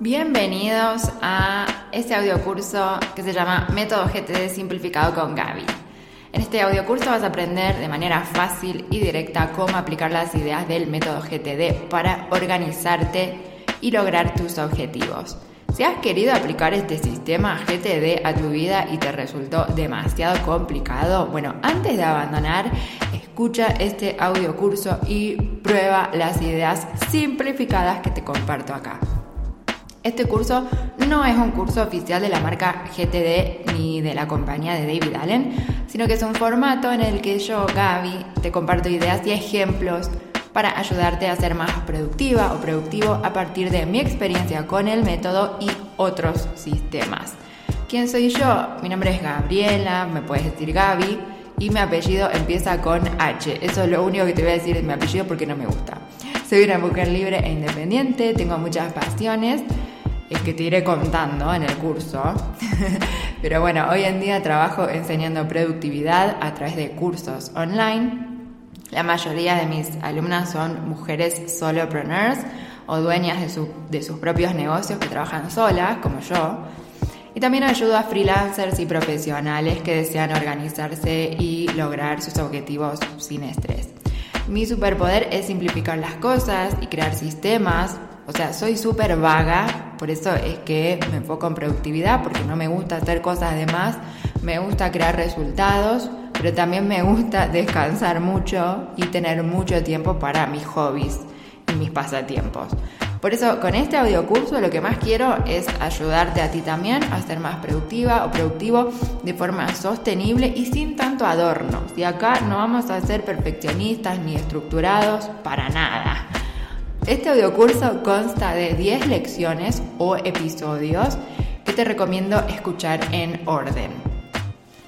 Bienvenidos a este audiocurso que se llama Método GTD Simplificado con Gaby. En este audiocurso vas a aprender de manera fácil y directa cómo aplicar las ideas del método GTD para organizarte y lograr tus objetivos. Si has querido aplicar este sistema GTD a tu vida y te resultó demasiado complicado, bueno, antes de abandonar, escucha este audiocurso y prueba las ideas simplificadas que te comparto acá. Este curso no es un curso oficial de la marca GTD ni de la compañía de David Allen, sino que es un formato en el que yo, Gaby, te comparto ideas y ejemplos para ayudarte a ser más productiva o productivo a partir de mi experiencia con el método y otros sistemas. ¿Quién soy yo? Mi nombre es Gabriela, me puedes decir Gaby y mi apellido empieza con H. Eso es lo único que te voy a decir de mi apellido porque no me gusta. Soy una mujer libre e independiente, tengo muchas pasiones que te iré contando en el curso. Pero bueno, hoy en día trabajo enseñando productividad a través de cursos online. La mayoría de mis alumnas son mujeres solopreneurs o dueñas de, de sus propios negocios que trabajan solas, como yo. Y también ayudo a freelancers y profesionales que desean organizarse y lograr sus objetivos sin estrés. Mi superpoder es simplificar las cosas y crear sistemas o sea, soy súper vaga, por eso es que me enfoco en productividad, porque no me gusta hacer cosas de más, me gusta crear resultados, pero también me gusta descansar mucho y tener mucho tiempo para mis hobbies y mis pasatiempos. Por eso con este audiocurso lo que más quiero es ayudarte a ti también a ser más productiva o productivo de forma sostenible y sin tanto adorno. Y acá no vamos a ser perfeccionistas ni estructurados para nada. Este audiocurso consta de 10 lecciones o episodios que te recomiendo escuchar en orden.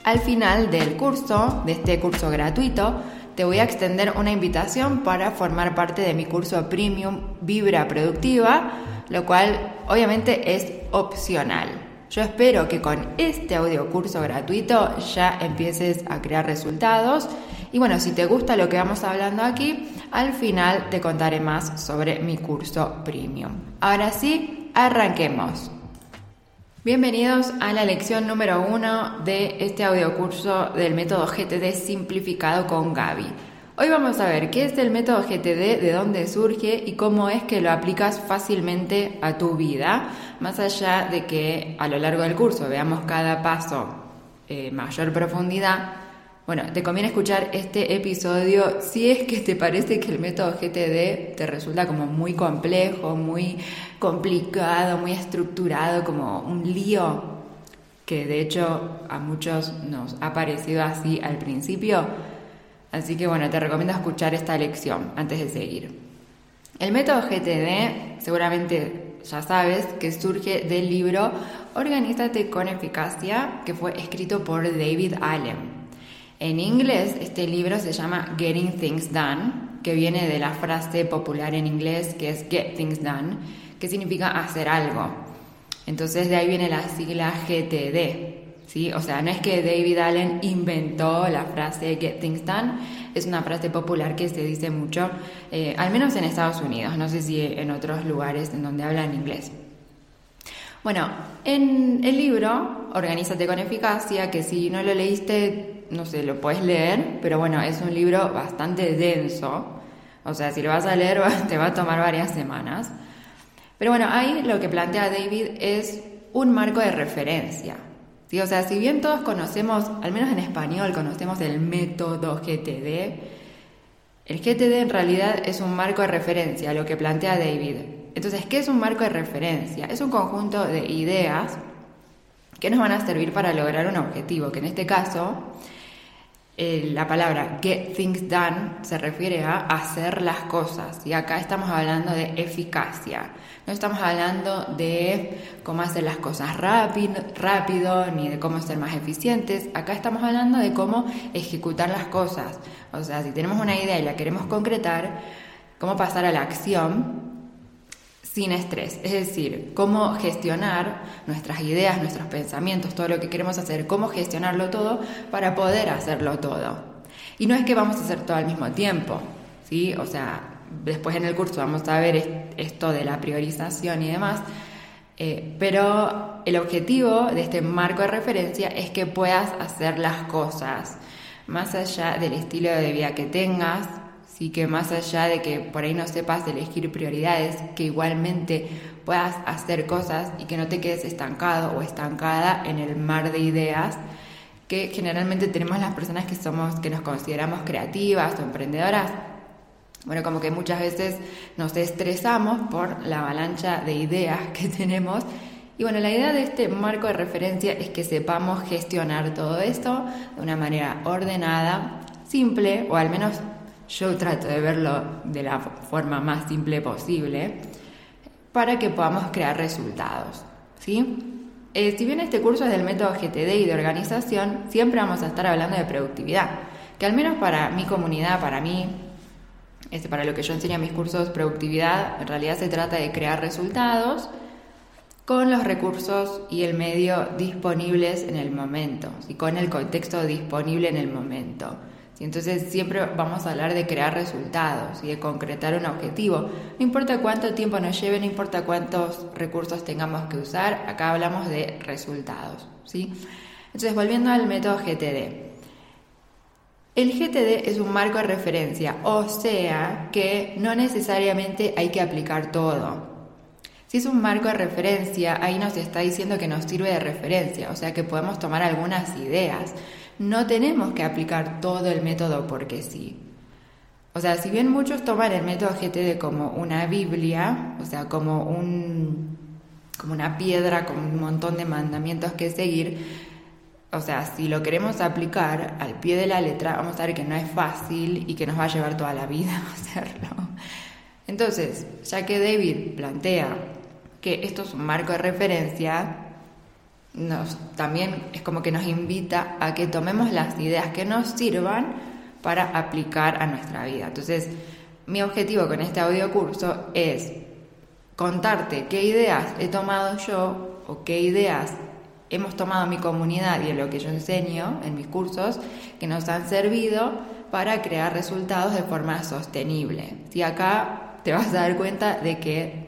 Al final del curso, de este curso gratuito, te voy a extender una invitación para formar parte de mi curso Premium Vibra Productiva, lo cual obviamente es opcional. Yo espero que con este audiocurso gratuito ya empieces a crear resultados y bueno, si te gusta lo que vamos hablando aquí, al final te contaré más sobre mi curso premium. Ahora sí, arranquemos. Bienvenidos a la lección número uno de este audiocurso del método GTD simplificado con Gaby. Hoy vamos a ver qué es el método GTD, de dónde surge y cómo es que lo aplicas fácilmente a tu vida, más allá de que a lo largo del curso veamos cada paso en eh, mayor profundidad bueno, te conviene escuchar este episodio si es que te parece que el método GTD te resulta como muy complejo, muy complicado, muy estructurado, como un lío, que de hecho a muchos nos ha parecido así al principio. Así que bueno, te recomiendo escuchar esta lección antes de seguir. El método GTD, seguramente ya sabes, que surge del libro Organízate con eficacia, que fue escrito por David Allen. En inglés, este libro se llama Getting Things Done, que viene de la frase popular en inglés que es Get Things Done, que significa hacer algo. Entonces de ahí viene la sigla GTD. ¿sí? O sea, no es que David Allen inventó la frase Get Things Done, es una frase popular que se dice mucho, eh, al menos en Estados Unidos, no sé si en otros lugares en donde hablan inglés. Bueno, en el libro, Organízate con eficacia, que si no lo leíste no sé, lo puedes leer, pero bueno, es un libro bastante denso. O sea, si lo vas a leer te va a tomar varias semanas. Pero bueno, ahí lo que plantea David es un marco de referencia. O sea, si bien todos conocemos, al menos en español, conocemos el método GTD, el GTD en realidad es un marco de referencia, lo que plantea David. Entonces, ¿qué es un marco de referencia? Es un conjunto de ideas que nos van a servir para lograr un objetivo, que en este caso eh, la palabra get things done se refiere a hacer las cosas y acá estamos hablando de eficacia. No estamos hablando de cómo hacer las cosas rápido, rápido ni de cómo ser más eficientes. Acá estamos hablando de cómo ejecutar las cosas. O sea, si tenemos una idea y la queremos concretar, cómo pasar a la acción sin estrés, es decir, cómo gestionar nuestras ideas, nuestros pensamientos, todo lo que queremos hacer, cómo gestionarlo todo para poder hacerlo todo. Y no es que vamos a hacer todo al mismo tiempo, ¿sí? O sea, después en el curso vamos a ver esto de la priorización y demás, Eh, pero el objetivo de este marco de referencia es que puedas hacer las cosas más allá del estilo de vida que tengas, sí que más allá de que por ahí no sepas elegir prioridades, que igualmente puedas hacer cosas y que no te quedes estancado o estancada en el mar de ideas que generalmente tenemos las personas que somos que nos consideramos creativas o emprendedoras. Bueno, como que muchas veces nos estresamos por la avalancha de ideas que tenemos y bueno, la idea de este marco de referencia es que sepamos gestionar todo esto de una manera ordenada, simple, o al menos yo trato de verlo de la forma más simple posible, para que podamos crear resultados. ¿sí? Eh, si bien este curso es del método GTD y de organización, siempre vamos a estar hablando de productividad, que al menos para mi comunidad, para mí, este, para lo que yo enseño en mis cursos, productividad en realidad se trata de crear resultados con los recursos y el medio disponibles en el momento y con el contexto disponible en el momento. Entonces siempre vamos a hablar de crear resultados y de concretar un objetivo. No importa cuánto tiempo nos lleve, no importa cuántos recursos tengamos que usar, acá hablamos de resultados. ¿sí? Entonces volviendo al método GTD. El GTD es un marco de referencia, o sea que no necesariamente hay que aplicar todo. Si es un marco de referencia, ahí nos está diciendo que nos sirve de referencia, o sea que podemos tomar algunas ideas. No tenemos que aplicar todo el método porque sí. O sea, si bien muchos toman el método GTD como una Biblia, o sea, como un como una piedra con un montón de mandamientos que seguir, o sea, si lo queremos aplicar al pie de la letra, vamos a ver que no es fácil y que nos va a llevar toda la vida hacerlo. Entonces, ya que David plantea que esto es un marco de referencia, también es como que nos invita a que tomemos las ideas que nos sirvan para aplicar a nuestra vida. Entonces, mi objetivo con este audio curso es contarte qué ideas he tomado yo o qué ideas hemos tomado mi comunidad y en lo que yo enseño en mis cursos que nos han servido para crear resultados de forma sostenible. Y acá te vas a dar cuenta de que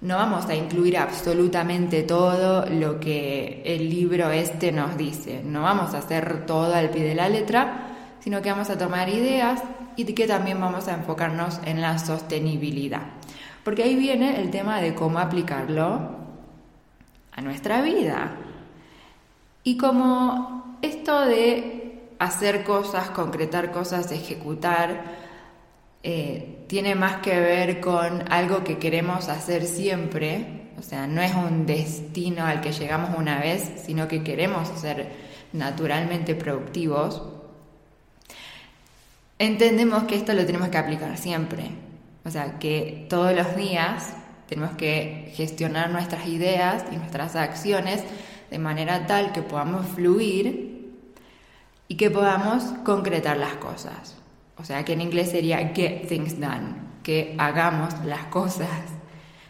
no vamos a incluir absolutamente todo lo que el libro este nos dice, no vamos a hacer todo al pie de la letra, sino que vamos a tomar ideas y que también vamos a enfocarnos en la sostenibilidad. Porque ahí viene el tema de cómo aplicarlo a nuestra vida. Y como esto de hacer cosas, concretar cosas, ejecutar, eh, tiene más que ver con algo que queremos hacer siempre, o sea, no es un destino al que llegamos una vez, sino que queremos ser naturalmente productivos, entendemos que esto lo tenemos que aplicar siempre, o sea, que todos los días tenemos que gestionar nuestras ideas y nuestras acciones de manera tal que podamos fluir y que podamos concretar las cosas. O sea, que en inglés sería get things done, que hagamos las cosas.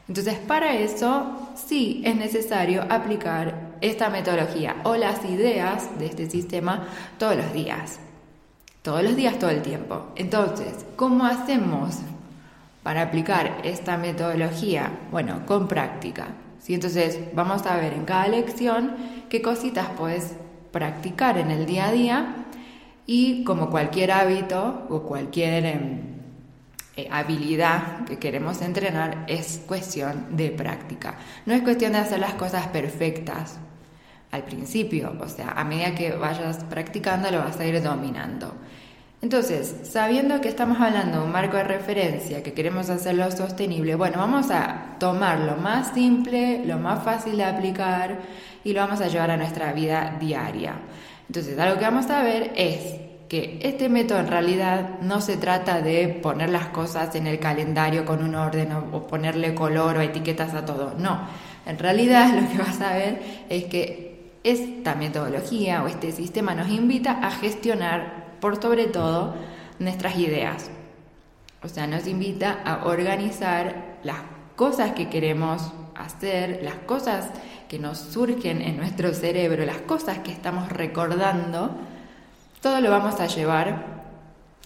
Entonces, para eso sí es necesario aplicar esta metodología o las ideas de este sistema todos los días. Todos los días, todo el tiempo. Entonces, ¿cómo hacemos para aplicar esta metodología? Bueno, con práctica. ¿sí? Entonces, vamos a ver en cada lección qué cositas puedes practicar en el día a día y como cualquier hábito o cualquier em, eh, habilidad que queremos entrenar, es cuestión de práctica. No es cuestión de hacer las cosas perfectas al principio, o sea, a medida que vayas practicando lo vas a ir dominando. Entonces, sabiendo que estamos hablando de un marco de referencia, que queremos hacerlo sostenible, bueno, vamos a tomar lo más simple, lo más fácil de aplicar y lo vamos a llevar a nuestra vida diaria. Entonces, algo que vamos a ver es que este método en realidad no se trata de poner las cosas en el calendario con un orden o, ponerle color o etiquetas a todo. No, en realidad lo que vas a ver es que esta metodología o este sistema nos invita a gestionar por sobre todo nuestras ideas. O sea, nos invita a organizar las cosas que queremos hacer, las cosas que nos surgen en nuestro cerebro, las cosas que estamos recordando, todo lo vamos a llevar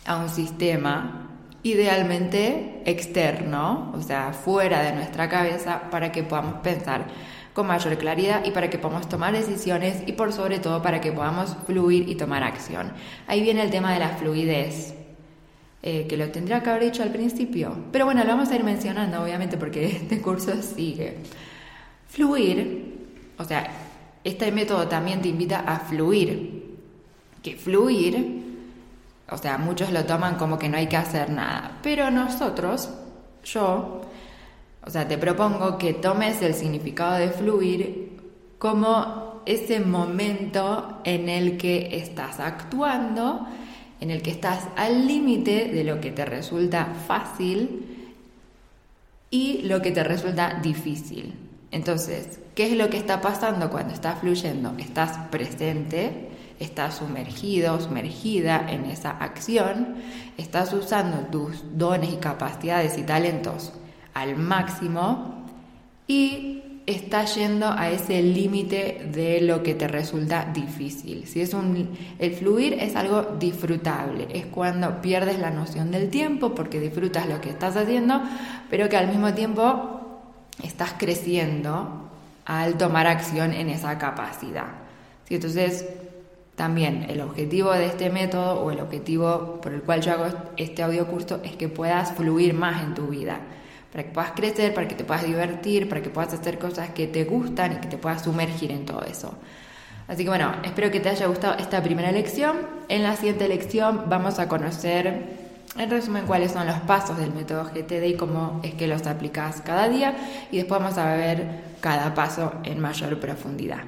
a un sistema idealmente externo, o sea, fuera de nuestra cabeza, para que podamos pensar con mayor claridad y para que podamos tomar decisiones y por sobre todo para que podamos fluir y tomar acción. Ahí viene el tema de la fluidez, eh, que lo tendría que haber dicho al principio, pero bueno, lo vamos a ir mencionando obviamente porque este curso sigue. Fluir, o sea, este método también te invita a fluir, que fluir o sea, muchos lo toman como que no hay que hacer nada. Pero nosotros, yo, o sea, te propongo que tomes el significado de fluir como ese momento en el que estás actuando, en el que estás al límite de lo que te resulta fácil y lo que te resulta difícil. Entonces, ¿qué es lo que está pasando cuando estás fluyendo? Estás presente, estás sumergido, sumergida en esa acción, estás usando tus dones y capacidades y talentos al máximo y estás yendo a ese límite de lo que te resulta difícil. Si es un, el fluir es algo disfrutable, es cuando pierdes la noción del tiempo porque disfrutas lo que estás haciendo, pero que al mismo tiempo estás creciendo al tomar acción en esa capacidad. Entonces, también el objetivo de este método o el objetivo por el cual yo hago este audio curso es que puedas fluir más en tu vida, para que puedas crecer, para que te puedas divertir, para que puedas hacer cosas que te gustan y que te puedas sumergir en todo eso. Así que bueno, espero que te haya gustado esta primera lección. En la siguiente lección vamos a conocer en resumen cuáles son los pasos del método GTD y cómo es que los aplicas cada día y después vamos a ver cada paso en mayor profundidad.